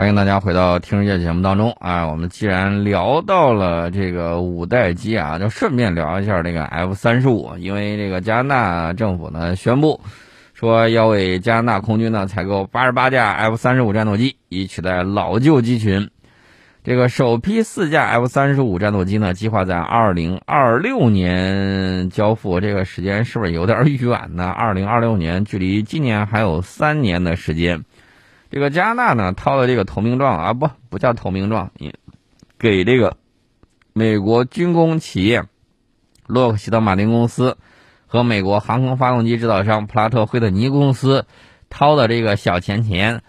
欢迎大家回到《听世界》节目当中啊！我们既然聊到了这个五代机啊，就顺便聊一下这个 F 三十五，因为这个加拿大政府呢宣布说要为加拿大空军呢采购八十八架 F 三十五战斗机，以取代老旧机群。这个首批四架 F 三十五战斗机呢，计划在二零二六年交付，这个时间是不是有点远呢？二零二六年距离今年还有三年的时间。这个加拿大呢掏了这个投名状啊，不不叫投名状，你给这个美国军工企业洛克希德马丁公司和美国航空发动机制造商普拉特惠特尼公司掏的这个小钱钱，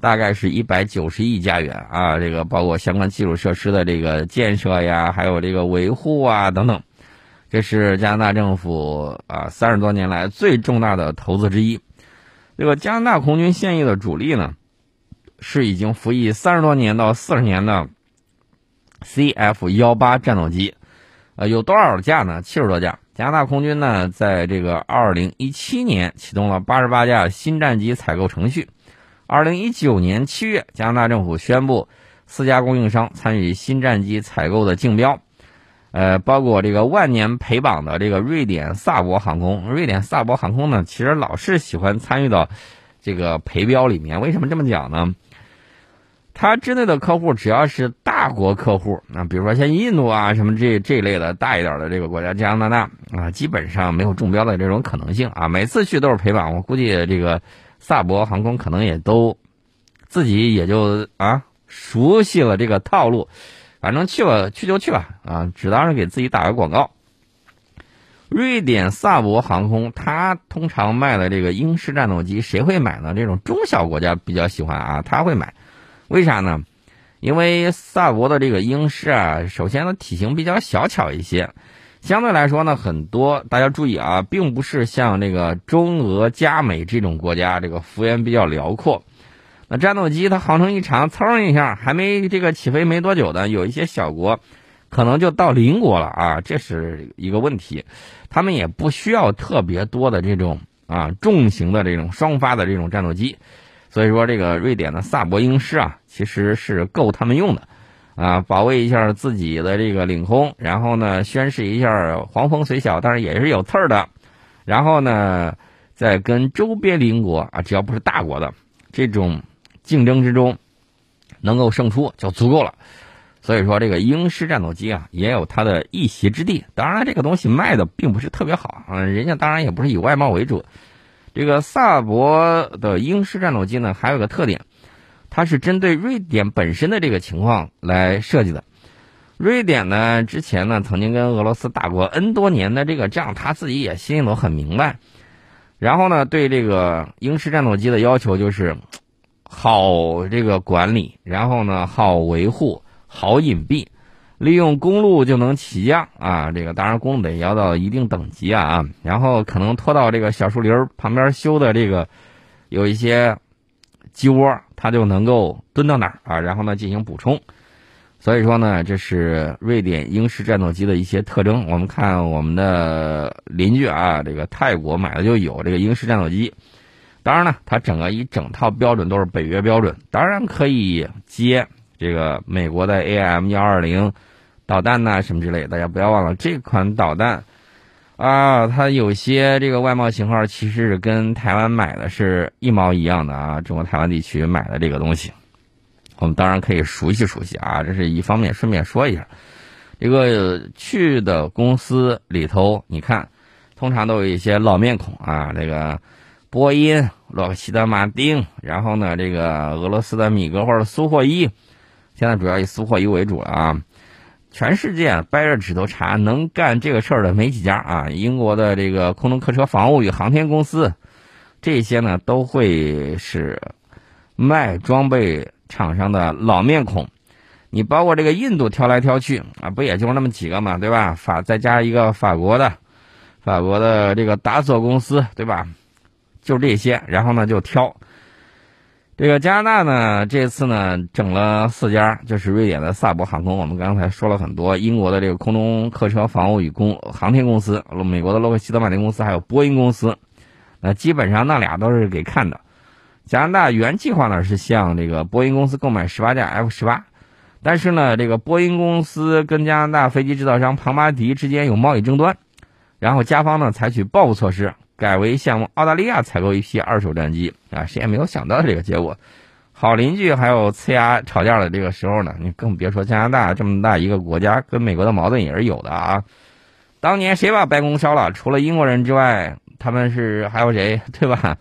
大概是一百九十亿加元啊，这个包括相关基础设施的这个建设呀，还有这个维护啊等等，这是加拿大政府啊三十多年来最重大的投资之一。这个加拿大空军现役的主力呢，是已经服役三十多年到四十年的 CF 幺八战斗机，呃，有多少架呢？七十多架。加拿大空军呢，在这个二零一七年启动了八十八架新战机采购程序。二零一九年七月，加拿大政府宣布四家供应商参与新战机采购的竞标。呃，包括这个万年陪榜的这个瑞典萨博航空，瑞典萨博航空呢，其实老是喜欢参与到这个陪标里面。为什么这么讲呢？它针对的客户只要是大国客户，啊，比如说像印度啊什么这这一类的大一点的这个国家，加拿大啊，基本上没有中标的这种可能性啊。每次去都是陪榜，我估计这个萨博航空可能也都自己也就啊熟悉了这个套路。反正去吧去就去吧，啊，只当是给自己打个广告。瑞典萨博航空，它通常卖的这个英式战斗机，谁会买呢？这种中小国家比较喜欢啊，他会买。为啥呢？因为萨博的这个英式啊，首先呢体型比较小巧一些，相对来说呢，很多大家注意啊，并不是像这个中俄加美这种国家，这个幅员比较辽阔。那战斗机它航程一长，噌一下还没这个起飞没多久的，有一些小国可能就到邻国了啊，这是一个问题。他们也不需要特别多的这种啊重型的这种双发的这种战斗机，所以说这个瑞典的萨博鹰狮啊，其实是够他们用的啊，保卫一下自己的这个领空，然后呢宣示一下黄蜂虽小，但是也是有刺儿的，然后呢再跟周边邻国啊，只要不是大国的这种。竞争之中，能够胜出就足够了。所以说，这个英式战斗机啊，也有它的一席之地。当然，这个东西卖的并不是特别好啊，人家当然也不是以外贸为主。这个萨博的英式战斗机呢，还有个特点，它是针对瑞典本身的这个情况来设计的。瑞典呢，之前呢曾经跟俄罗斯打过 N 多年的这个仗，他自己也心里头很明白。然后呢，对这个英式战斗机的要求就是。好，这个管理，然后呢，好维护，好隐蔽，利用公路就能起降啊。这个当然公路得要到一定等级啊啊。然后可能拖到这个小树林旁边修的这个有一些鸡窝，它就能够蹲到哪儿啊，然后呢进行补充。所以说呢，这是瑞典英式战斗机的一些特征。我们看我们的邻居啊，这个泰国买的就有这个英式战斗机。当然呢，它整个一整套标准都是北约标准，当然可以接这个美国的 A M 幺二零导弹呐什么之类。大家不要忘了这款导弹啊，它有些这个外贸型号其实是跟台湾买的是一毛一样的啊，中国台湾地区买的这个东西，我们当然可以熟悉熟悉啊。这是一方面，顺便说一下，这个去的公司里头，你看，通常都有一些老面孔啊，这个。波音、洛克希德马丁，然后呢，这个俄罗斯的米格或者苏霍伊，现在主要以苏霍伊为主了啊。全世界掰着指头查能干这个事儿的没几家啊。英国的这个空中客车防务与航天公司，这些呢都会是卖装备厂商的老面孔。你包括这个印度挑来挑去啊，不也就那么几个嘛，对吧？法再加一个法国的，法国的这个达索公司，对吧？就这些，然后呢就挑。这个加拿大呢，这次呢整了四家，就是瑞典的萨博航空，我们刚才说了很多，英国的这个空中客车防务与公航天公司，美国的洛克希德马丁公司，还有波音公司，那基本上那俩都是给看的。加拿大原计划呢是向这个波音公司购买十八架 F 十八，但是呢，这个波音公司跟加拿大飞机制造商庞巴迪之间有贸易争端，然后加方呢采取报复措施，改为向澳大利亚采购一批二手战机啊，谁也没有想到这个结果。好邻居还有呲牙吵架的这个时候呢，你更别说加拿大这么大一个国家，跟美国的矛盾也是有的啊。当年谁把白宫烧了？除了英国人之外，他们是还有谁？对吧？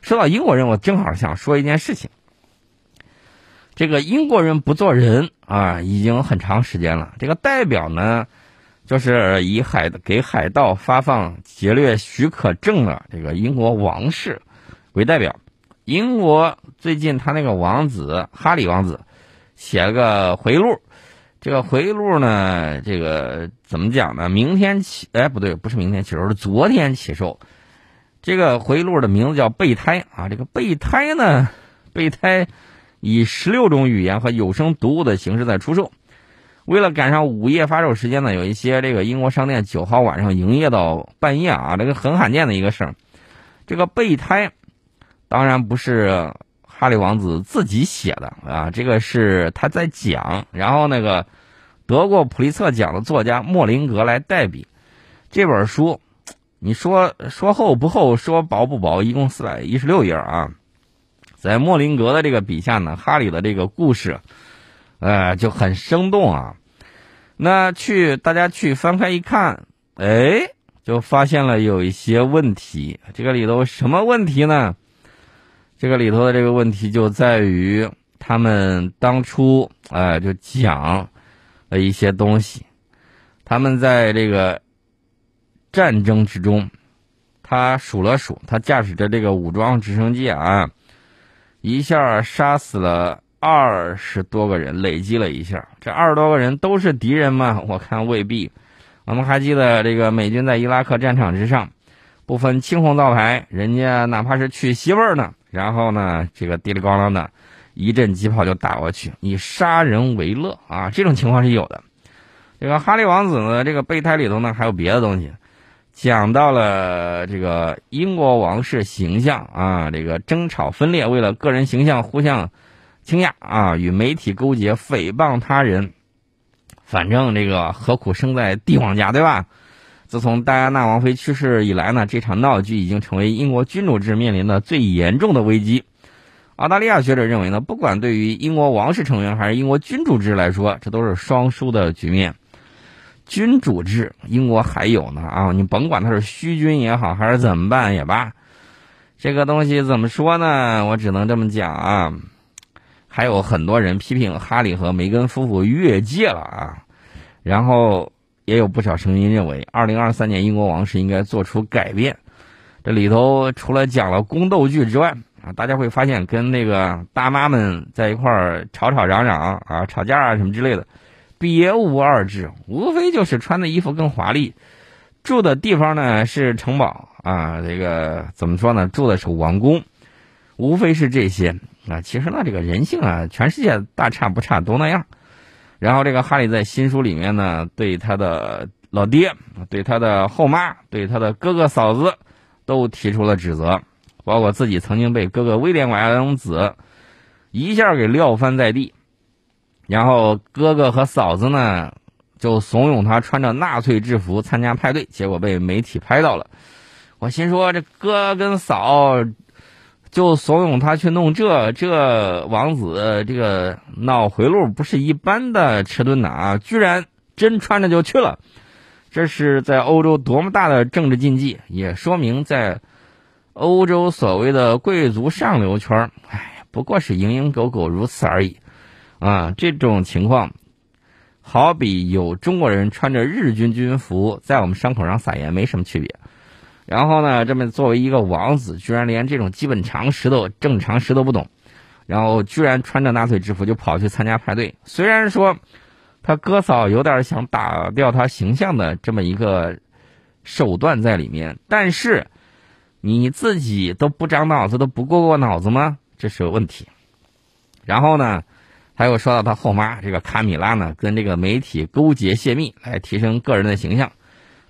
说到英国人，我正好想说一件事情。这个英国人不做人啊，已经很长时间了。这个代表呢，就是以海给海盗发放劫掠许可证的这个英国王室为代表。英国最近他那个王子哈里王子写了个回忆录，这个回忆录呢，这个怎么讲呢？明天起，哎，不对，不是明天起售，是昨天起售。这个回忆录的名字叫《备胎》啊，这个备胎呢，备胎以十六种语言和有声读物的形式在出售。为了赶上午夜发售时间呢，有一些这个英国商店九号晚上营业到半夜啊，这个很罕见的一个事儿。这个备胎。当然不是哈利王子自己写的啊，这个是他在讲，然后那个得过普利策奖的作家莫林格来代笔。这本书，你说说厚不厚，说薄不薄，一共四百一十六页啊。在莫林格的这个笔下呢，哈利的这个故事，呃，就很生动啊。那去大家去翻开一看，哎，就发现了有一些问题。这个里头什么问题呢？这个里头的这个问题就在于，他们当初哎就讲了一些东西，他们在这个战争之中，他数了数，他驾驶着这个武装直升机啊，一下杀死了二十多个人，累积了一下，这二十多个人都是敌人吗？我看未必。我们还记得这个美军在伊拉克战场之上，不分青红皂白，人家哪怕是娶媳妇呢。然后呢，这个滴里咣啷的，一阵机炮就打过去，以杀人为乐啊！这种情况是有的。这个哈利王子呢，这个备胎里头呢还有别的东西，讲到了这个英国王室形象啊，这个争吵分裂，为了个人形象互相倾轧啊，与媒体勾结，诽谤他人。反正这个何苦生在帝王家，对吧？自从戴安娜王妃去世以来呢，这场闹剧已经成为英国君主制面临的最严重的危机。澳大利亚学者认为呢，不管对于英国王室成员还是英国君主制来说，这都是双输的局面。君主制，英国还有呢啊，你甭管他是虚君也好，还是怎么办也罢，这个东西怎么说呢？我只能这么讲啊。还有很多人批评哈里和梅根夫妇越界了啊，然后。也有不少声音认为，二零二三年英国王室应该做出改变。这里头除了讲了宫斗剧之外，啊，大家会发现跟那个大妈们在一块儿吵吵嚷嚷啊、吵架啊什么之类的，别无二致，无非就是穿的衣服更华丽，住的地方呢是城堡啊，这个怎么说呢？住的是王宫，无非是这些啊。其实呢，这个人性啊，全世界大差不差，都那样。然后这个哈利在新书里面呢，对他的老爹、对他的后妈、对他的哥哥嫂子，都提出了指责，包括自己曾经被哥哥威廉王子一下给撂翻在地，然后哥哥和嫂子呢就怂恿他穿着纳粹制服参加派对，结果被媒体拍到了。我心说这哥跟嫂。就怂恿他去弄这这王子这个脑回路不是一般的迟钝呐啊，居然真穿着就去了，这是在欧洲多么大的政治禁忌，也说明在欧洲所谓的贵族上流圈，哎，不过是蝇营狗苟如此而已啊。这种情况，好比有中国人穿着日军军服在我们伤口上撒盐，没什么区别。然后呢，这么作为一个王子，居然连这种基本常识都正常识都不懂，然后居然穿着纳粹制服就跑去参加派对。虽然说他哥嫂有点想打掉他形象的这么一个手段在里面，但是你自己都不长脑子，都不过过脑子吗？这是个问题。然后呢，还有说到他后妈这个卡米拉呢，跟这个媒体勾结泄密，来提升个人的形象。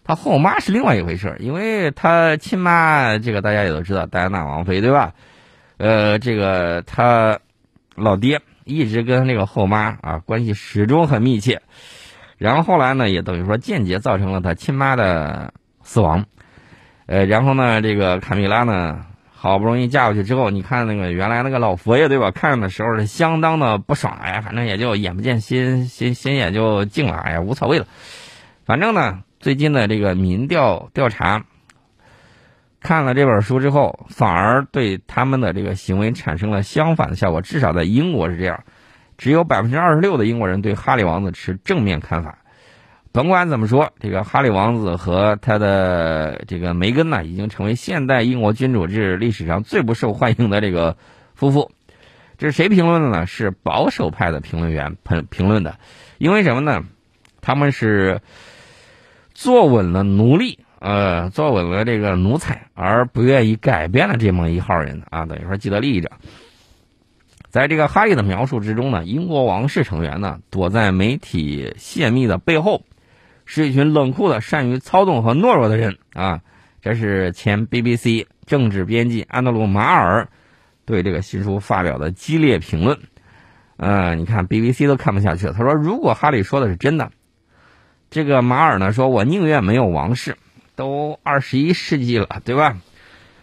他后妈是另外一回事因为他亲妈这个大家也都知道，戴安娜王妃对吧？呃，这个他老爹一直跟那个后妈啊关系始终很密切，然后后来呢，也等于说间接造成了他亲妈的死亡。呃，然后呢，这个卡米拉呢，好不容易嫁过去之后，你看那个原来那个老佛爷对吧？看的时候是相当的不爽，哎呀，反正也就眼不见心心心也就静了，哎呀，无所谓了。反正呢，最近的这个民调调查，看了这本书之后，反而对他们的这个行为产生了相反的效果。至少在英国是这样，只有百分之二十六的英国人对哈利王子持正面看法。甭管怎么说，这个哈利王子和他的这个梅根呢，已经成为现代英国君主制历史上最不受欢迎的这个夫妇。这是谁评论的呢？是保守派的评论员评评论的。因为什么呢？他们是坐稳了奴隶，呃，坐稳了这个奴才，而不愿意改变了这么一号人啊，等于说既得利益者。在这个哈利的描述之中呢，英国王室成员呢，躲在媒体泄密的背后。是一群冷酷的、善于操纵和懦弱的人啊！这是前 BBC 政治编辑安德鲁·马尔对这个新书发表的激烈评论。呃，你看 BBC 都看不下去了。他说：“如果哈利说的是真的，这个马尔呢，说我宁愿没有王室。都二十一世纪了，对吧？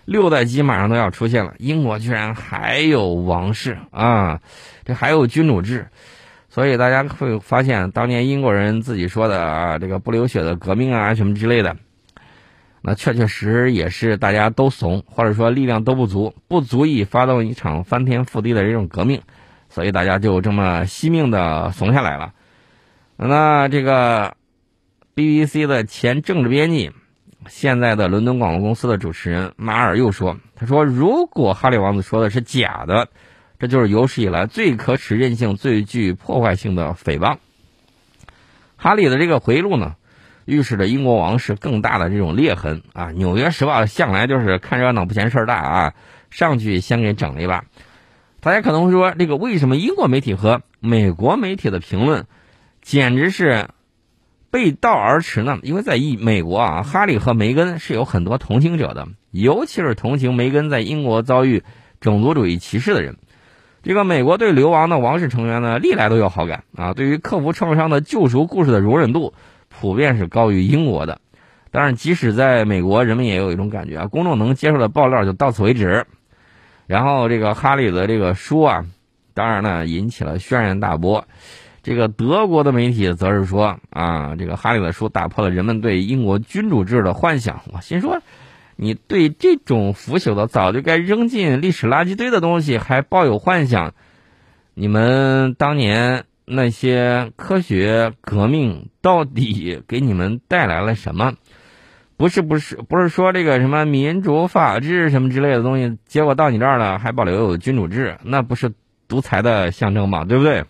六代机马上都要出现了，英国居然还有王室啊！这还有君主制。”所以大家会发现，当年英国人自己说的啊，这个不流血的革命啊，什么之类的，那确确实实也是大家都怂，或者说力量都不足，不足以发动一场翻天覆地的这种革命，所以大家就这么惜命的怂下来了。那这个 BBC 的前政治编辑，现在的伦敦广播公司的主持人马尔又说：“他说，如果哈利王子说的是假的。”这就是有史以来最可耻、任性最具破坏性的诽谤。哈利的这个回忆录呢，预示着英国王室更大的这种裂痕啊！《纽约时报》向来就是看热闹不嫌事儿大啊，上去先给整了一把。大家可能会说，这个为什么英国媒体和美国媒体的评论简直是背道而驰呢？因为在一美国啊，哈利和梅根是有很多同情者的，尤其是同情梅根在英国遭遇种族主义歧视的人。这个美国对流亡的王室成员呢，历来都有好感啊。对于克服创伤的救赎故事的容忍度，普遍是高于英国的。当然，即使在美国，人们也有一种感觉啊，公众能接受的爆料就到此为止。然后，这个哈利的这个书啊，当然呢引起了轩然大波。这个德国的媒体则是说啊，这个哈利的书打破了人们对英国君主制的幻想。我心说。你对这种腐朽的、早就该扔进历史垃圾堆的东西还抱有幻想？你们当年那些科学革命到底给你们带来了什么？不是不是不是说这个什么民主法治什么之类的东西，结果到你这儿了还保留有君主制，那不是独裁的象征吗？对不对？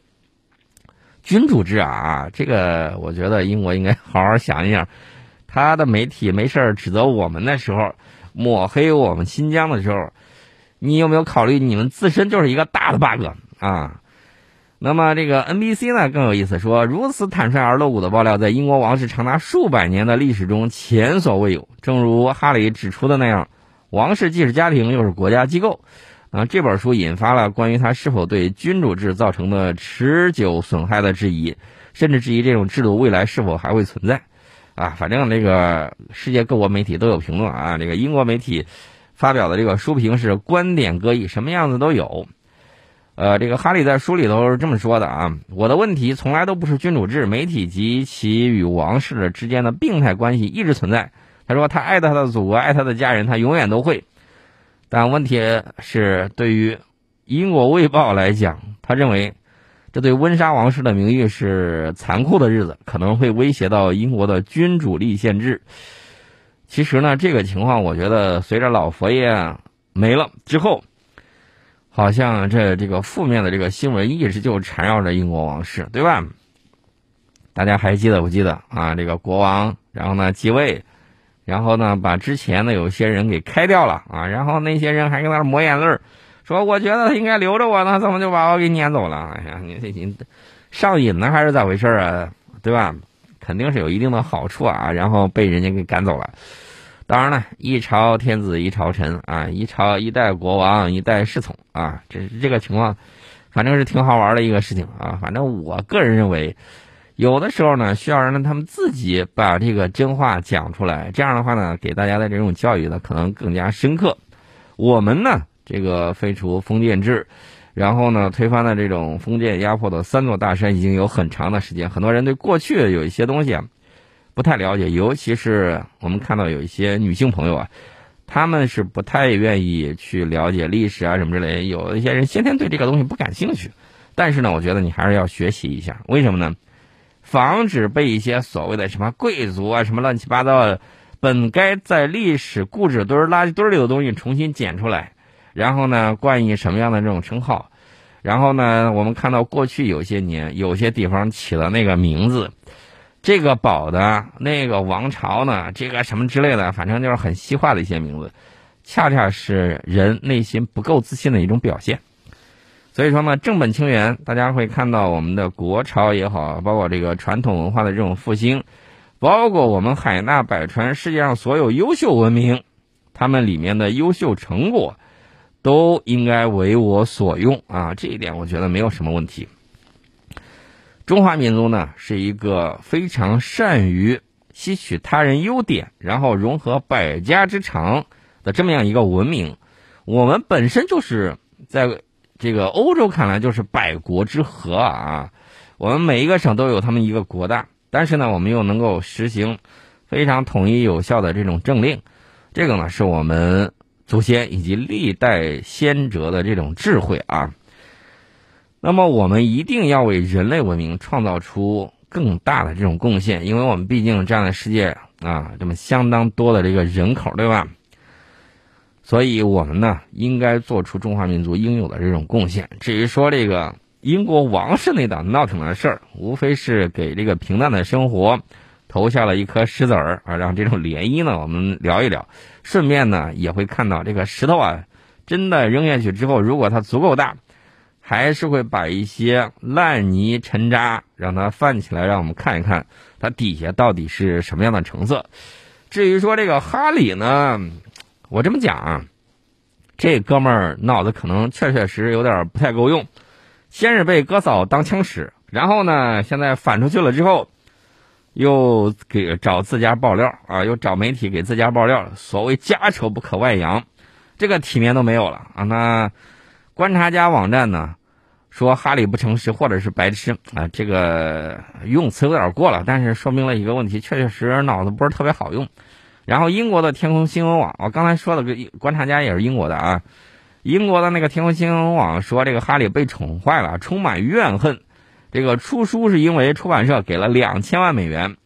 君主制啊，这个我觉得英国应该好好想一想。他的媒体没事指责我们的时候，抹黑我们新疆的时候，你有没有考虑你们自身就是一个大的 bug 啊？那么这个 NBC 呢更有意思，说如此坦率而露骨的爆料，在英国王室长达数百年的历史中前所未有。正如哈里指出的那样，王室既是家庭又是国家机构啊。这本书引发了关于他是否对君主制造成的持久损害的质疑，甚至质疑这种制度未来是否还会存在。啊，反正那个世界各国媒体都有评论啊。这个英国媒体发表的这个书评是观点各异，什么样子都有。呃，这个哈利在书里头是这么说的啊：我的问题从来都不是君主制，媒体及其与王室之间的病态关系一直存在。他说他爱他的祖国，爱他的家人，他永远都会。但问题是，对于英国卫报来讲，他认为。这对温莎王室的名誉是残酷的日子，可能会威胁到英国的君主立宪制。其实呢，这个情况我觉得随着老佛爷没了之后，好像这这个负面的这个新闻一直就缠绕着英国王室，对吧？大家还记得不记得啊？这个国王，然后呢继位，然后呢把之前的有些人给开掉了啊，然后那些人还搁那抹眼泪儿。说我觉得他应该留着我呢，怎么就把我给撵走了？哎呀，你这你上瘾呢还是咋回事啊？对吧？肯定是有一定的好处啊，然后被人家给赶走了。当然了，一朝天子一朝臣啊，一朝一代国王一代侍从啊，这是这个情况，反正是挺好玩的一个事情啊。反正我个人认为，有的时候呢，需要让他们自己把这个真话讲出来，这样的话呢，给大家的这种教育呢，可能更加深刻。我们呢，这个废除封建制。然后呢，推翻了这种封建压迫的三座大山已经有很长的时间。很多人对过去有一些东西啊不太了解，尤其是我们看到有一些女性朋友啊，他们是不太愿意去了解历史啊什么之类。有一些人先天对这个东西不感兴趣，但是呢，我觉得你还是要学习一下。为什么呢？防止被一些所谓的什么贵族啊、什么乱七八糟的、本该在历史固执堆、垃圾堆里的东西重新捡出来。然后呢，冠以什么样的这种称号？然后呢，我们看到过去有些年，有些地方起了那个名字，这个宝的，那个王朝呢，这个什么之类的，反正就是很西化的一些名字，恰恰是人内心不够自信的一种表现。所以说呢，正本清源，大家会看到我们的国潮也好，包括这个传统文化的这种复兴，包括我们海纳百川，世界上所有优秀文明，他们里面的优秀成果。都应该为我所用啊！这一点我觉得没有什么问题。中华民族呢是一个非常善于吸取他人优点，然后融合百家之长的这么样一个文明。我们本身就是在这个欧洲看来就是百国之和啊！我们每一个省都有他们一个国大，但是呢，我们又能够实行非常统一有效的这种政令，这个呢是我们。祖先以及历代先哲的这种智慧啊，那么我们一定要为人类文明创造出更大的这种贡献，因为我们毕竟这样的世界啊，这么相当多的这个人口，对吧？所以我们呢，应该做出中华民族应有的这种贡献。至于说这个英国王室那档闹腾的事儿，无非是给这个平淡的生活。投下了一颗石子儿啊，让这种涟漪呢，我们聊一聊，顺便呢也会看到这个石头啊，真的扔下去之后，如果它足够大，还是会把一些烂泥尘渣让它泛起来，让我们看一看它底下到底是什么样的成色。至于说这个哈里呢，我这么讲啊，这哥们儿脑子可能确确实实有点不太够用，先是被哥嫂当枪使，然后呢现在反出去了之后。又给找自家爆料啊，又找媒体给自家爆料，所谓家丑不可外扬，这个体面都没有了啊！那观察家网站呢说哈里不诚实或者是白痴啊，这个用词有点过了，但是说明了一个问题，确确实实脑子不是特别好用。然后英国的天空新闻网，我刚才说的个观察家也是英国的啊，英国的那个天空新闻网说这个哈里被宠坏了，充满怨恨。这个出书是因为出版社给了两千万美元，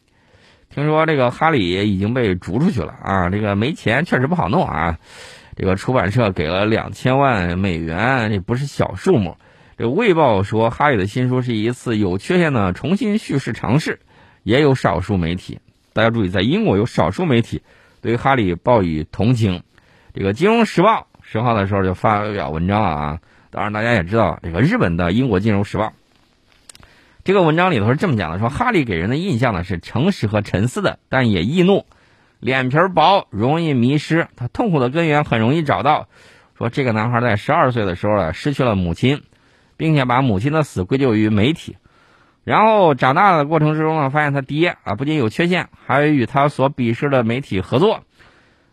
听说这个哈里已经被逐出去了啊！这个没钱确实不好弄啊！这个出版社给了两千万美元，这不是小数目。这《卫报》说哈里的新书是一次有缺陷的重新叙事尝试，也有少数媒体，大家注意，在英国有少数媒体对于哈里报以同情。这个《金融时报》十号的时候就发表文章了啊！当然大家也知道，这个日本的《英国金融时报》。这个文章里头是这么讲的：说哈利给人的印象呢是诚实和沉思的，但也易怒，脸皮薄，容易迷失。他痛苦的根源很容易找到。说这个男孩在十二岁的时候呢失去了母亲，并且把母亲的死归咎于媒体。然后长大的过程之中呢，发现他爹啊不仅有缺陷，还与他所鄙视的媒体合作。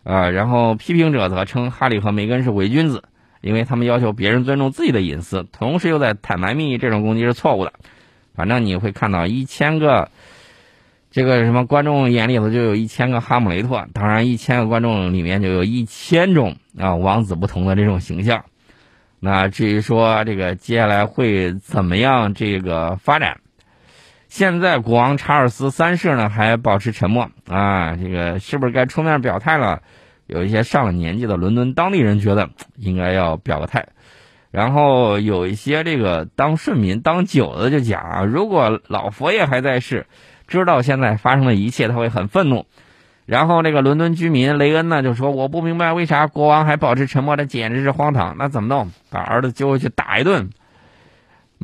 啊，然后批评者则称哈利和梅根是伪君子，因为他们要求别人尊重自己的隐私，同时又在坦白秘密。这种攻击是错误的。反正你会看到一千个这个什么观众眼里头就有一千个哈姆雷特，当然一千个观众里面就有一千种啊王子不同的这种形象。那至于说这个接下来会怎么样这个发展，现在国王查尔斯三世呢还保持沉默啊，这个是不是该出面表态了？有一些上了年纪的伦敦当地人觉得 应该要表个态。然后有一些这个当顺民当久的就讲啊，如果老佛爷还在世，知道现在发生的一切，他会很愤怒。然后那个伦敦居民雷恩呢就说：“我不明白为啥国王还保持沉默，这简直是荒唐。那怎么弄？把儿子揪回去打一顿。”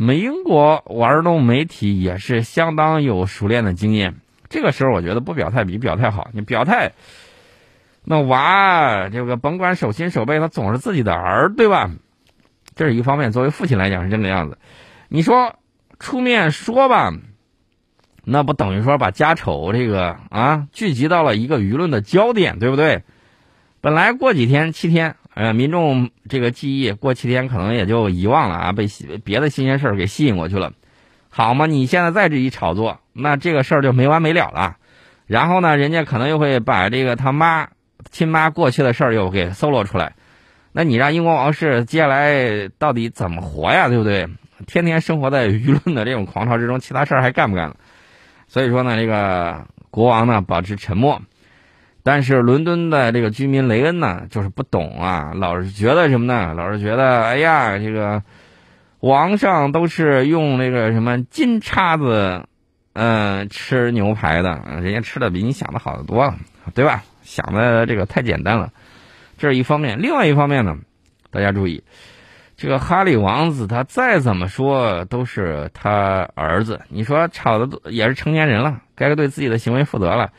美英国玩弄媒体也是相当有熟练的经验。这个时候我觉得不表态比表态好。你表态，那娃这个甭管手心手背，他总是自己的儿，对吧？这是一方面，作为父亲来讲是这个样子。你说出面说吧，那不等于说把家丑这个啊聚集到了一个舆论的焦点，对不对？本来过几天七天，呃，民众这个记忆过七天可能也就遗忘了啊，被别的新鲜事儿给吸引过去了。好嘛，你现在再这一炒作，那这个事儿就没完没了了。然后呢，人家可能又会把这个他妈亲妈过去的事儿又给搜罗出来。那你让英国王室接下来到底怎么活呀？对不对？天天生活在舆论的这种狂潮之中，其他事儿还干不干了？所以说呢，这个国王呢保持沉默，但是伦敦的这个居民雷恩呢就是不懂啊，老是觉得什么呢？老是觉得哎呀，这个王上都是用那个什么金叉子，嗯，吃牛排的，人家吃的比你想的好得多了，对吧？想的这个太简单了。这是一方面，另外一方面呢，大家注意，这个哈利王子他再怎么说都是他儿子。你说吵的也是成年人了，该对自己的行为负责了。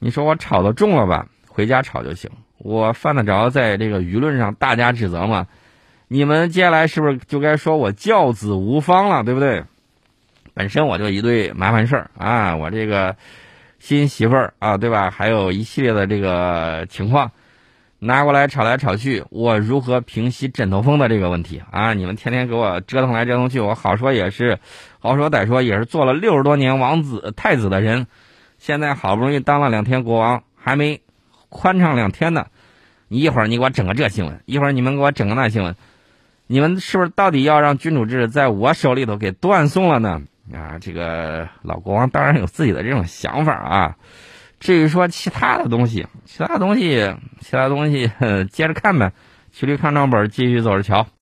你说我吵的重了吧？回家吵就行。我犯得着在这个舆论上大家指责吗？你们接下来是不是就该说我教子无方了？对不对？本身我就一堆麻烦事儿啊，我这个新媳妇儿啊，对吧？还有一系列的这个情况。拿过来吵来吵去，我如何平息枕头风的这个问题啊？你们天天给我折腾来折腾去，我好说也是，好说歹说也是做了六十多年王子太子的人，现在好不容易当了两天国王，还没宽敞两天呢。你一会儿你给我整个这新闻，一会儿你们给我整个那新闻，你们是不是到底要让君主制在我手里头给断送了呢？啊，这个老国王当然有自己的这种想法啊。至于说其他的东西，其他东西，其他东西，接着看呗。骑驴看账本，继续走着瞧。